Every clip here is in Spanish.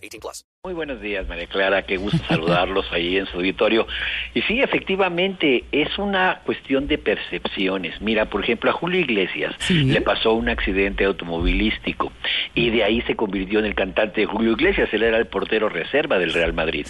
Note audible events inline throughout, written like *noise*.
18 plus. Muy buenos días, María Clara. Qué gusto saludarlos ahí en su auditorio. Y sí, efectivamente, es una cuestión de percepciones. Mira, por ejemplo, a Julio Iglesias le pasó un accidente automovilístico y de ahí se convirtió en el cantante de Julio Iglesias. Él era el portero reserva del Real Madrid.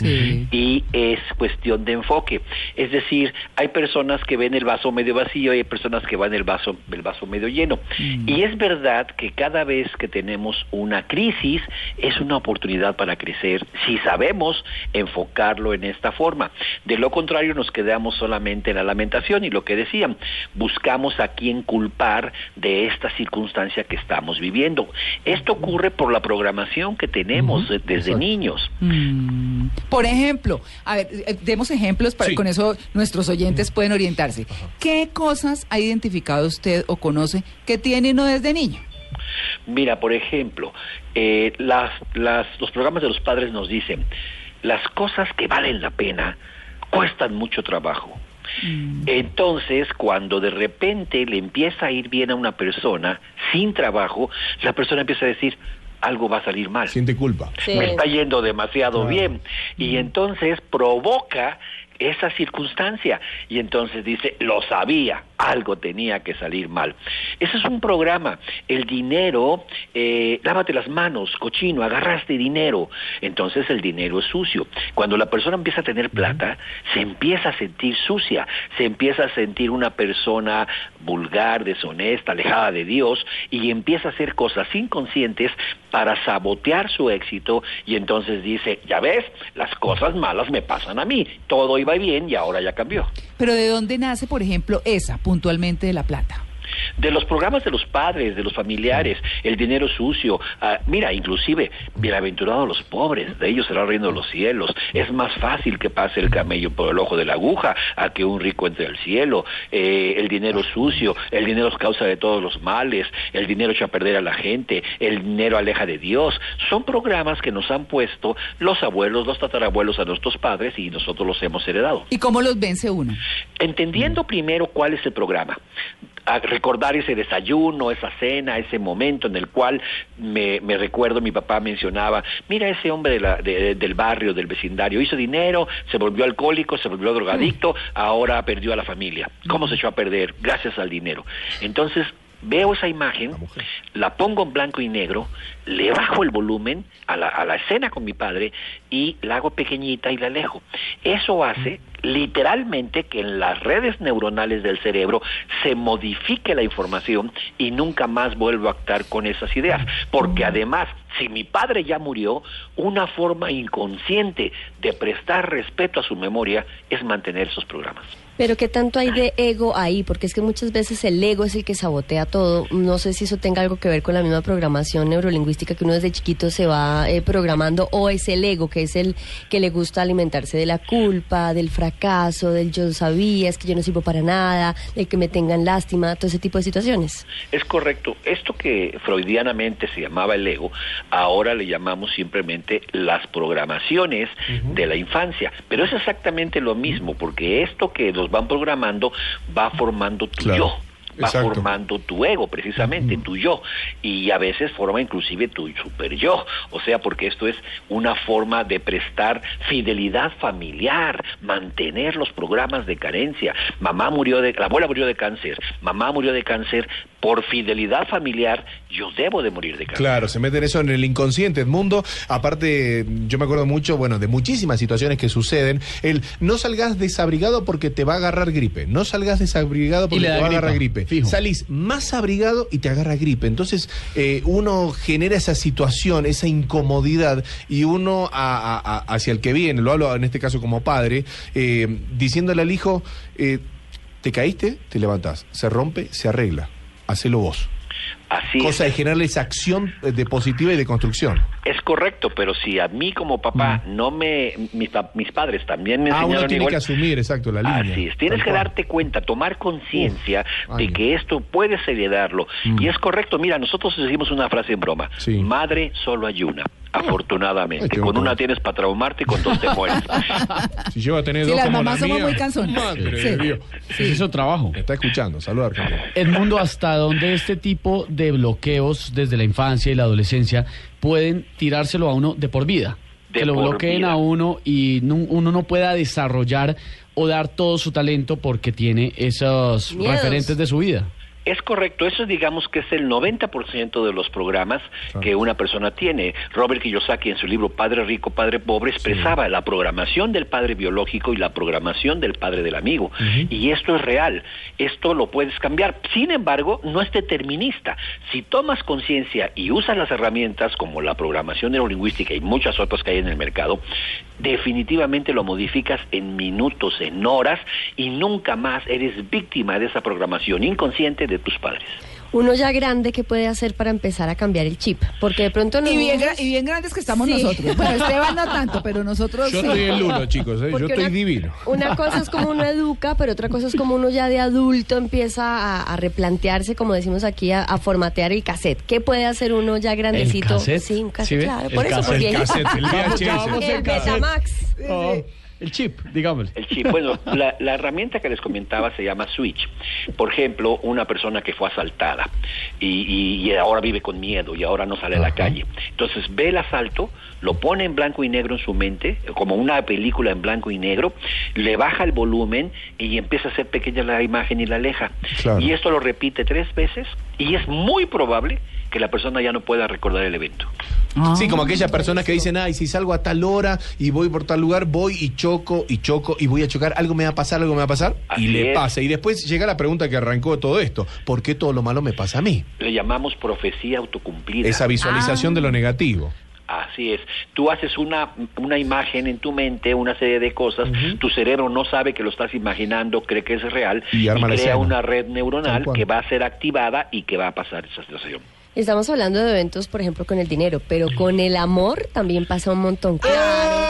Y es cuestión de enfoque. Es decir, hay personas que ven el vaso medio vacío y hay personas que ven el vaso, el vaso medio lleno. Y es verdad que cada vez que tenemos una crisis es una oportunidad para crecer si sabemos enfocarlo en esta forma. De lo contrario nos quedamos solamente en la lamentación y lo que decían, buscamos a quién culpar de esta circunstancia que estamos viviendo. Esto ocurre por la programación que tenemos de- desde niños. Mm. Por ejemplo, a ver, eh, demos ejemplos para Sí. con eso nuestros oyentes pueden orientarse. ¿Qué cosas ha identificado usted o conoce que tiene uno desde niño? Mira, por ejemplo, eh, las, las, los programas de los padres nos dicen, las cosas que valen la pena cuestan mucho trabajo. Entonces, cuando de repente le empieza a ir bien a una persona sin trabajo, la persona empieza a decir, algo va a salir mal. Siente culpa. Me está yendo demasiado bien. Y entonces provoca esa circunstancia. Y entonces dice, lo sabía, algo tenía que salir mal. Ese es un programa. El dinero, eh, lávate las manos, cochino, agarraste dinero. Entonces el dinero es sucio. Cuando la persona empieza a tener plata, se empieza a sentir sucia, se empieza a sentir una persona vulgar, deshonesta, alejada de Dios, y empieza a hacer cosas inconscientes para sabotear su éxito y entonces dice, ya ves, las cosas malas me pasan a mí, todo iba bien y ahora ya cambió. Pero ¿de dónde nace, por ejemplo, esa puntualmente de la plata? De los programas de los padres, de los familiares, el dinero sucio, ah, mira, inclusive, bienaventurados los pobres, de ellos será el reino de los cielos. Es más fácil que pase el camello por el ojo de la aguja a que un rico entre al cielo. Eh, el dinero sucio, el dinero es causa de todos los males, el dinero echa a perder a la gente, el dinero aleja de Dios. Son programas que nos han puesto los abuelos, los tatarabuelos a nuestros padres y nosotros los hemos heredado. ¿Y cómo los vence uno? Entendiendo primero cuál es el programa, a recordar ese desayuno, esa cena, ese momento en el cual me, me recuerdo mi papá mencionaba, mira ese hombre de la- de- del barrio, del vecindario, hizo dinero, se volvió alcohólico, se volvió drogadicto, ahora perdió a la familia. ¿Cómo se echó a perder? Gracias al dinero. Entonces, veo esa imagen, la pongo en blanco y negro, le bajo el volumen a la, a la escena con mi padre y la hago pequeñita y la alejo. Eso hace literalmente que en las redes neuronales del cerebro se modifique la información y nunca más vuelvo a actuar con esas ideas. Porque además, si mi padre ya murió, una forma inconsciente de prestar respeto a su memoria es mantener esos programas. Pero ¿qué tanto hay de ego ahí? Porque es que muchas veces el ego es el que sabotea todo. No sé si eso tenga algo que ver con la misma programación neurolingüística que uno desde chiquito se va eh, programando o es el ego que es el que le gusta alimentarse de la culpa, del fracaso, del yo sabía, es que yo no sirvo para nada, del que me tengan lástima, todo ese tipo de situaciones. Es correcto. Esto que freudianamente se llamaba el ego, ahora le llamamos simplemente las programaciones de la infancia. Pero es exactamente lo mismo, porque esto que nos van programando va formando tu Claro. yo. Va Exacto. formando tu ego, precisamente, tu yo. Y a veces forma inclusive tu super yo. O sea, porque esto es una forma de prestar fidelidad familiar, mantener los programas de carencia. Mamá murió de, la abuela murió de cáncer, mamá murió de cáncer, por fidelidad familiar, yo debo de morir de cáncer. Claro, se meten eso en el inconsciente, Edmundo. Aparte, yo me acuerdo mucho, bueno, de muchísimas situaciones que suceden. El no salgas desabrigado porque te va a agarrar gripe. No salgas desabrigado porque te va a agarrar gripa, gripe. fijo. Salís más abrigado y te agarra gripe. Entonces, eh, uno genera esa situación, esa incomodidad, y uno a- a- a- hacia el que viene, lo hablo en este caso como padre, eh, diciéndole al hijo, eh, te caíste, te levantás. Se rompe, se arregla. Hacelo vos. Así es. Cosa de generar esa acción eh, de positiva y de construcción. Es correcto, pero si a mí como papá no me, mis, mis padres también me Mm. Ah, uno enseñaron tiene igual. que asumir, exacto, la línea. Así es, tienes que darte cuenta, tomar conciencia de que esto puedes heredarlo. Y es correcto, mira, nosotros decimos una frase en broma, Sí. madre solo hay una, afortunadamente. Ay, con una tienes para traumarte y con dos te *laughs* mueres. Si yo voy a tener Sí, dos las como mamás la somos mía, muy cansones. Madre Sí. su trabajo. Me está escuchando, saluda Argentina. Edmundo, ¿hasta dónde este tipo de bloqueos desde la infancia y la adolescencia pueden tirárselo a uno de por vida? De que lo bloqueen vida. a uno y uno no pueda desarrollar o dar todo su talento porque tiene esos Miedos. referentes de su vida. Es correcto, eso digamos que es el 90% de los programas que una persona tiene. Robert Kiyosaki en su libro Padre Rico, Padre Pobre expresaba la programación del padre biológico y la programación del padre del amigo. Y esto es real, esto lo puedes cambiar. Sin embargo, no es determinista. Si tomas conciencia y usas las herramientas como la programación neurolingüística y muchas otras que hay en el mercado, definitivamente lo modificas en minutos, en horas y nunca más eres víctima de esa programación inconsciente de tus padres. Uno ya grande, ¿qué puede hacer para empezar a cambiar el chip? Porque de pronto los Y bien, gra- y bien grandes que estamos Sí. nosotros. Bueno, Esteban no tanto, pero nosotros Yo sí. estoy el uno, chicos, ¿eh? yo estoy una- divino. Una cosa es como uno educa, pero otra cosa es como uno ya de adulto empieza a, a replantearse, como decimos aquí, a, a formatear el cassette. ¿Qué puede hacer uno ya grandecito? cassette? Sí, un ¿Sí cassette, ve? claro. El Por eso, cassette, porque El cassette, el *laughs* VHS. el. Betamax. Oh, el chip, digámosle. El chip. Bueno, *laughs* la, la herramienta que les comentaba se llama Switch. Por ejemplo, una persona que fue asaltada y, y- y ahora vive con miedo y ahora no sale a la calle. Entonces ve el asalto, lo pone en blanco y negro en su mente, como una película en blanco y negro, le baja el volumen y empieza a hacer pequeña la imagen y la aleja. Claro. Y esto lo repite tres veces y es muy probable que la persona ya no pueda recordar el evento. Ah. Sí, como aquellas personas que dicen, ay, si salgo a tal hora y voy por tal lugar, voy y choco y choco y voy a chocar, algo me va a pasar, algo me va a pasar. Así y le es. pasa. Y después llega la pregunta que arrancó todo esto. ¿Por qué todo lo malo me pasa a mí? Le llamamos profecía autocumplida. Esa visualización de lo negativo. Así es. Tú haces una, una imagen en tu mente, una serie de cosas, tu cerebro no sabe que lo estás imaginando, cree que es real Y crea una red neuronal que va a ser activada y que va a pasar esa situación. Estamos hablando de eventos, por ejemplo, con el dinero, pero con el amor también pasa un montón. Claro.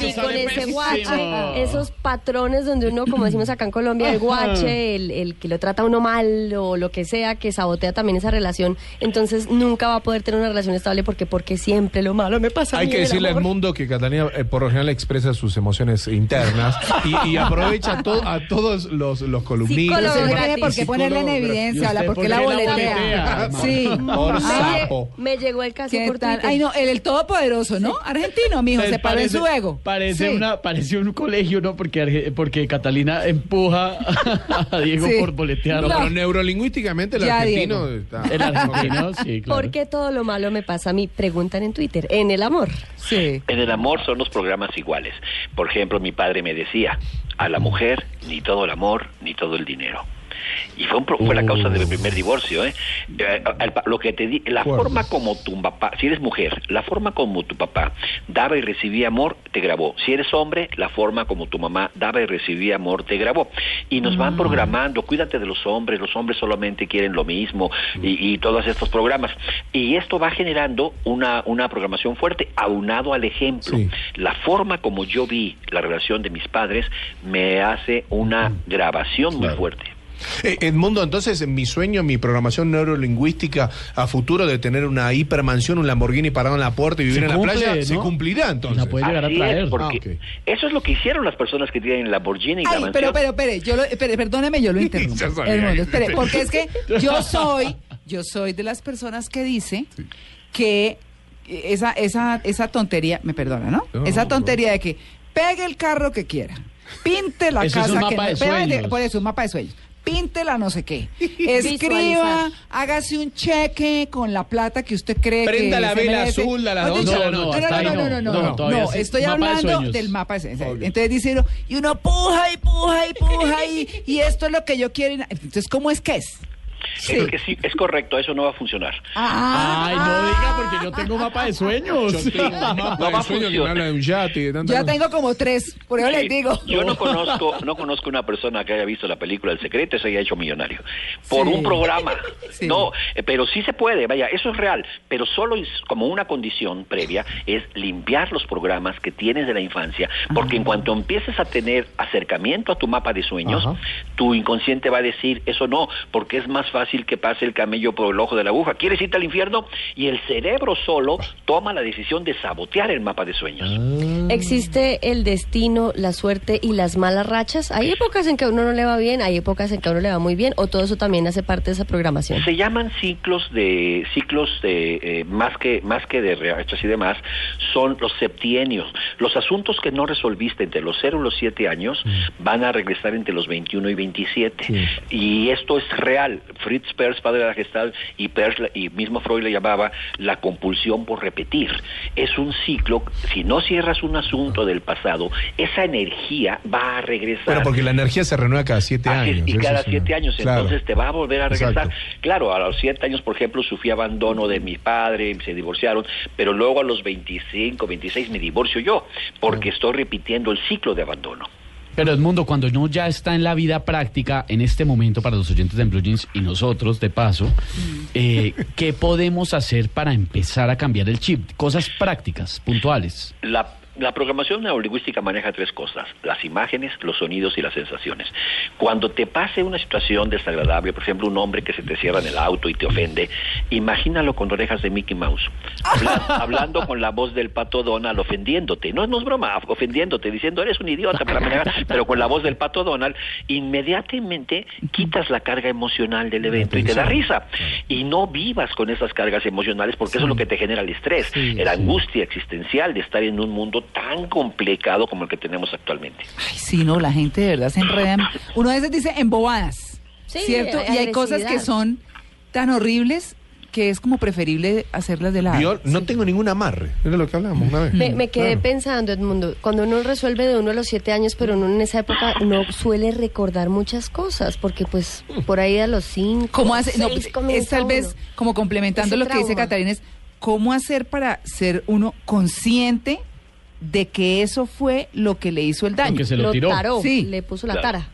eso Y con ese guache, esos patrones donde uno, como decimos acá en Colombia, el guache, el, el que lo trata uno mal o lo que sea, que sabotea también esa relación, entonces nunca va a poder tener una relación estable porque porque siempre lo malo me pasa a Hay mí que decirle al mundo que Catalina eh, por lo general expresa sus emociones internas y, y aprovecha a, to- a todos los, los columnistas. Psicólogo No gratis. tiene por qué ponerla en evidencia, ¿Y habla, usted porque por la qué la boletea. boletea, Sí. Por Me, sapo. lle- me llegó el caso ¿Qué por tal? Twitter. Ay, no, el, el todopoderoso, ¿no? Argentino, mijo, Pues se paró en su ego. Parece, Sí. una, parece un colegio, ¿no? Porque, Arge- porque Catalina empuja a Diego Sí. por boletear. No, No. pero neurolingüísticamente el Ya, argentino Diego. está. El argentino, sí, claro. ¿Por qué todo lo malo me pasa a mí? Preguntan en Twitter. En el amor. Sí. En el amor son los programas iguales. Por ejemplo, mi padre me decía, a la mujer ni todo el amor ni todo el dinero. Y fue, un fue la causa de mi primer divorcio. ¿eh? Eh, lo que te di, la Fuerte. forma como tu papá, si eres mujer, la forma como tu papá daba y recibía amor, te grabó. Si eres hombre, la forma como tu mamá daba y recibía amor, te grabó. Y nos van programando, cuídate de los hombres, los hombres solamente quieren lo mismo y, y todos estos programas. Y esto va generando una, una programación fuerte, aunado al ejemplo. Sí. La forma como yo vi la relación de mis padres me hace una grabación muy Claro. fuerte. Eh, Edmundo, entonces mi sueño, mi programación neurolingüística a futuro de tener una hipermansión, un Lamborghini parado en la puerta y vivir en la playa, ¿no? se cumplirá entonces. La puede llegar a traer. es, porque Ah, eso es lo que hicieron las personas que tienen Lamborghini y la Ay, mansión. pero, pero, pero, yo lo, espere, perdóneme, yo lo *laughs* interrumpo. Edmundo, espere, porque es que *laughs* yo soy, yo soy de las personas que dice que esa, esa, esa tontería, me perdona, ¿no? No, esa no. tontería de que pegue el carro que quiera, pinte la Eso es casa que de sueños. por eso, un mapa de sueños. Píntela no sé qué. *laughs* Escriba, hágase un cheque con la plata que usted cree que Prenda la se vela merece. azul a las Mejor 11 de la dicho, noche. No, hasta ahí no, no, no. no, no, No, no, todavía no, sí. estoy Mapa de hablando sueños. del mapa de sueños. Ok. Entonces dice uno, y uno puja y puja y puja y, *laughs* y esto es lo que yo quiero. y na- Entonces, ¿cómo es que es? Sí. Es que sí, es correcto, eso no va a funcionar. Ah, Ay, no diga porque yo tengo mapa de sueños. Yo tengo mapa No va de sueño que me funcionar. habla de un yate de yo tengo como tres, por eso Sí, les digo. Yo no conozco, no conozco una persona que haya visto la película El Secreto y se haya hecho millonario. Por Sí. un programa. *laughs* Sí. No, eh, pero sí se puede, vaya, eso es real. Pero solo es como una condición previa es limpiar los programas que tienes de la infancia. Porque en cuanto empieces a tener acercamiento a tu mapa de sueños, Ajá. tu inconsciente va a decir eso no, porque es más fácil que pase el camello por el ojo de la aguja. ¿Quieres irte al infierno? Y el cerebro solo toma la decisión de sabotear el mapa de sueños. ¿Existe el destino, la suerte y las malas rachas? ¿Hay épocas en que a uno no le va bien, hay épocas en que a uno le va muy bien o todo eso también hace parte de esa programación? Se llaman ciclos de ciclos de eh, más que más que de rachas y demás son los septienios. Los asuntos que no resolviste entre los 0 y los 7 años van a regresar entre los 21 y 27. Y esto es real. Fritz Perls, padre de la Gestalt, y Perls y mismo Freud le llamaba la compulsión por repetir. Es un ciclo, si no cierras un asunto del pasado, esa energía va a regresar. Bueno, porque la energía se renueva cada siete años. y cada siete años, Claro. entonces te va a volver a regresar. Exacto. Claro, a los siete años, por ejemplo, sufrí abandono de mi padre, se divorciaron, pero luego a los 25, 26 me divorcio yo, porque estoy repitiendo el ciclo de abandono. Pero Edmundo, cuando uno ya está en la vida práctica, en este momento para los oyentes de Blue Jeans y nosotros, de paso, eh, ¿qué podemos hacer para empezar a cambiar el chip? Cosas prácticas, puntuales. La, la programación neurolingüística maneja tres cosas, las imágenes, los sonidos y las sensaciones. Cuando te pase una situación desagradable, por ejemplo, un hombre que se te cierra en el auto y te ofende, imagínalo con orejas de Mickey Mouse, habla- *laughs* hablando con la voz del pato Donald ofendiéndote. No, no es broma, ofendiéndote, diciendo eres un idiota, para manejar", *laughs* pero con la voz del pato Donald, inmediatamente quitas la carga emocional del evento y te da risa. Y no vivas con esas cargas emocionales porque eso es lo que te genera el estrés, Sí, la sí. angustia existencial de estar en un mundo tan complicado como el que tenemos actualmente. Ay, sí, no, la gente de verdad se enreda. en- Uno a veces dice embobadas, Sí, ¿cierto? Y hay cosas que son tan horribles que es como preferible hacerlas de lado. Yo no tengo ningún amarre. Era lo que hablamos una vez. Me, me quedé Claro. pensando, Edmundo, cuando uno resuelve de uno a los siete años, pero uno en esa época no suele recordar muchas cosas, porque pues por ahí a los cinco, ¿Cómo hace? No, seis pues, es tal vez uno. como complementando Ese lo que dice trauma. Catalina, es cómo hacer para ser uno consciente de que eso fue lo que le hizo el daño. que se lo tiró. taró, Sí. le puso la tara.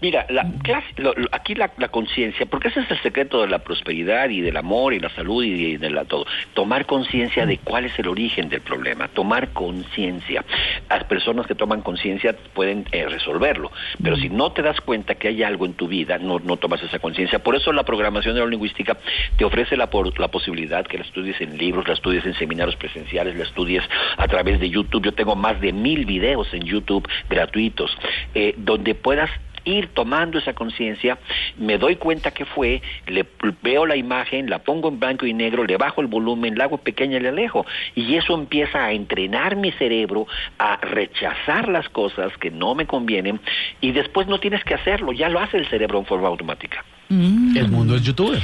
Mira, la clase- lo- aquí la, la conciencia, porque ese es el secreto de la prosperidad y del amor y la salud y de la todo. Tomar conciencia de cuál es el origen del problema, tomar conciencia. Las personas que toman conciencia pueden eh, resolverlo, pero si no te das cuenta que hay algo en tu vida, no, no tomas esa conciencia. Por eso la programación neurolingüística te ofrece la, por- la posibilidad que la estudies en libros, la estudies en seminarios presenciales, la estudies a través de YouTube. Yo tengo más de mil videos en YouTube gratuitos, eh, donde puedas ir tomando esa conciencia, me doy cuenta que fue, le veo la imagen, la pongo en blanco y negro, le bajo el volumen, la hago pequeña y le alejo. Y eso empieza a entrenar mi cerebro a rechazar las cosas que no me convienen y después no tienes que hacerlo, ya lo hace el cerebro en forma automática. Mm, Edmundo es youtuber.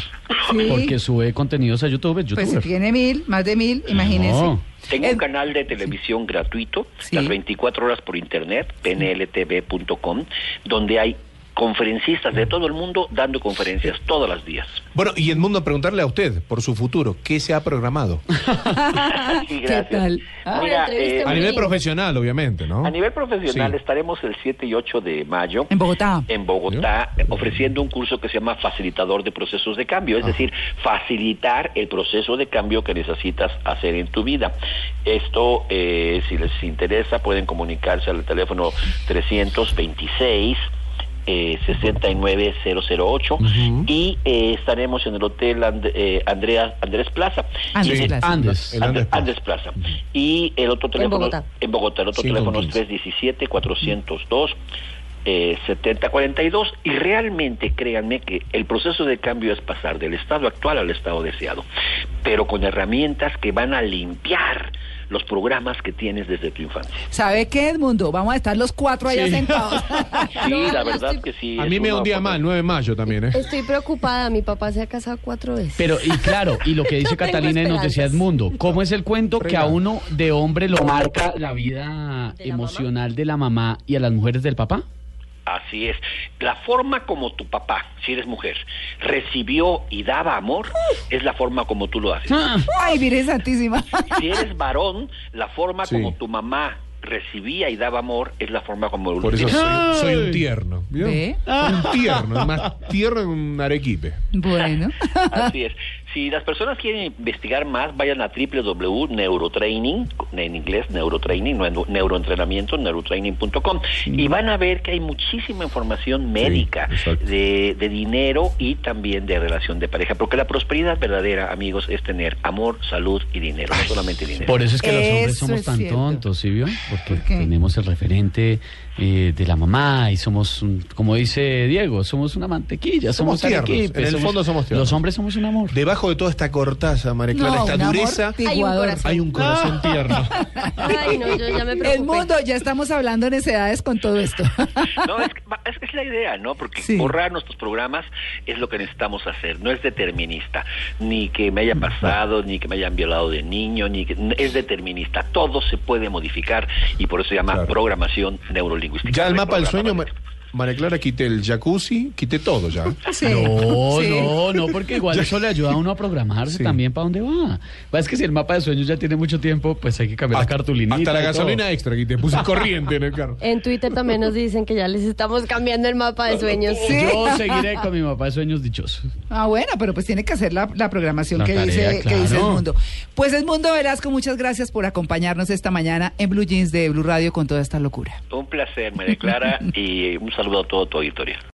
sí. Porque sube contenidos a YouTube, es Pues si tiene mil, más de mil, imagínese. No. Tengo Ed- un canal de televisión gratuito, Sí. las 24 horas por internet, pnltv.com, donde hay conferencistas de todo el mundo dando conferencias todos los días. Bueno, y Edmundo, preguntarle a usted por su futuro, ¿qué se ha programado? *laughs* Sí, *laughs* ¿Qué tal? Ah, Mira, eh, A nivel profesional, obviamente, ¿no? A nivel profesional Sí. estaremos el 7 y 8 de mayo En Bogotá. en Bogotá ofreciendo un curso que se llama facilitador de procesos de cambio, es decir, facilitar el proceso de cambio que necesitas hacer en tu vida. Esto, eh, si les interesa, pueden comunicarse al teléfono 326. Eh, 69008 y eh, estaremos en el hotel And- eh, Andrea, Andrés Plaza Andrés Y- Plaza. Andes. El Andrés, Plaza. Y el otro teléfono Bogotá. en Bogotá, el otro Cinco teléfono es quince. 317 402 eh, 7042 y realmente créanme que el proceso de cambio es pasar del estado actual al estado deseado, pero con herramientas que van a limpiar los programas que tienes desde tu infancia. ¿Sabe qué, Edmundo? Vamos a estar los cuatro allá Sí. sentados. *laughs* Sí, la verdad estoy- que sí. A mí me da un día mal, 9 de mayo también, ¿eh? Estoy preocupada, mi papá se ha casado cuatro veces. Pero, y claro, y lo que *laughs* dice No Catalina y nos decía. Edmundo, ¿cómo es el cuento que a uno de hombre lo marca la vida ¿De la emocional de la mamá y a las mujeres del papá? Así es. La forma como tu papá, si eres mujer, recibió y daba amor, es la forma como tú lo haces. Ah, Ay, Virgen Santísima. Si eres varón, la forma Sí. como tu mamá recibía y daba amor es la forma como Por eso soy, soy un tierno. ¿vio? ¿Ve? Soy un tierno, más tierno que un arequipe. Bueno. Así es. Si las personas quieren investigar más, vayan a www.neurotraining, en inglés neurotraining, no en- neuroentrenamiento, neurotraining.com, y van a ver que hay muchísima información médica de, de dinero y también de relación de pareja, porque la prosperidad verdadera, amigos, es tener amor, salud y dinero, no solamente dinero. Por eso es que los hombres somos tan cierto. tontos, ¿sí vio? Porque tenemos el referente eh, de la mamá y somos, un- como dice Diego, somos una mantequilla, Somos somos, tiernos, arequipe, en el fondo somos tiernos. Los hombres somos un amor. Debajo de toda esta cortaza, María Clara, No, esta dureza, hay un corazón tierno. *laughs* Ay, no, yo ya me preocupé. El mundo, ya estamos hablando necedades con todo esto. No, es, que- es, es la idea, ¿no? Porque Sí. borrar nuestros programas es lo que necesitamos hacer. No es determinista. Ni que me haya pasado, ni que me hayan violado de niño, ni que... Es determinista. Todo se puede modificar y por eso se llama Claro. programación neurolingüística. Ya el mapa del sueño, María Clara, quité el jacuzzi, quité todo ya. *laughs* Sí. No, Sí. no, no, porque igual *laughs* eso le ayuda a uno a programarse Sí. también para dónde va. Va, Es que si el mapa de sueños ya tiene mucho tiempo, pues hay que cambiar la cartulinita. Hasta la todo. gasolina extra quité, puse corriente en el carro. *laughs* En Twitter también nos dicen que ya les estamos cambiando el mapa de sueños. Sí. Yo seguiré con mi mapa de sueños dichoso. Ah, bueno, pero pues tiene que hacer la, la programación La que, tarea, dice, que dice el mundo. Pues el mundo Velasco, muchas gracias por acompañarnos esta mañana en Blue Jeans de Blue Radio con toda esta locura. Un placer, María Clara, y un saludo a todo tu auditorio.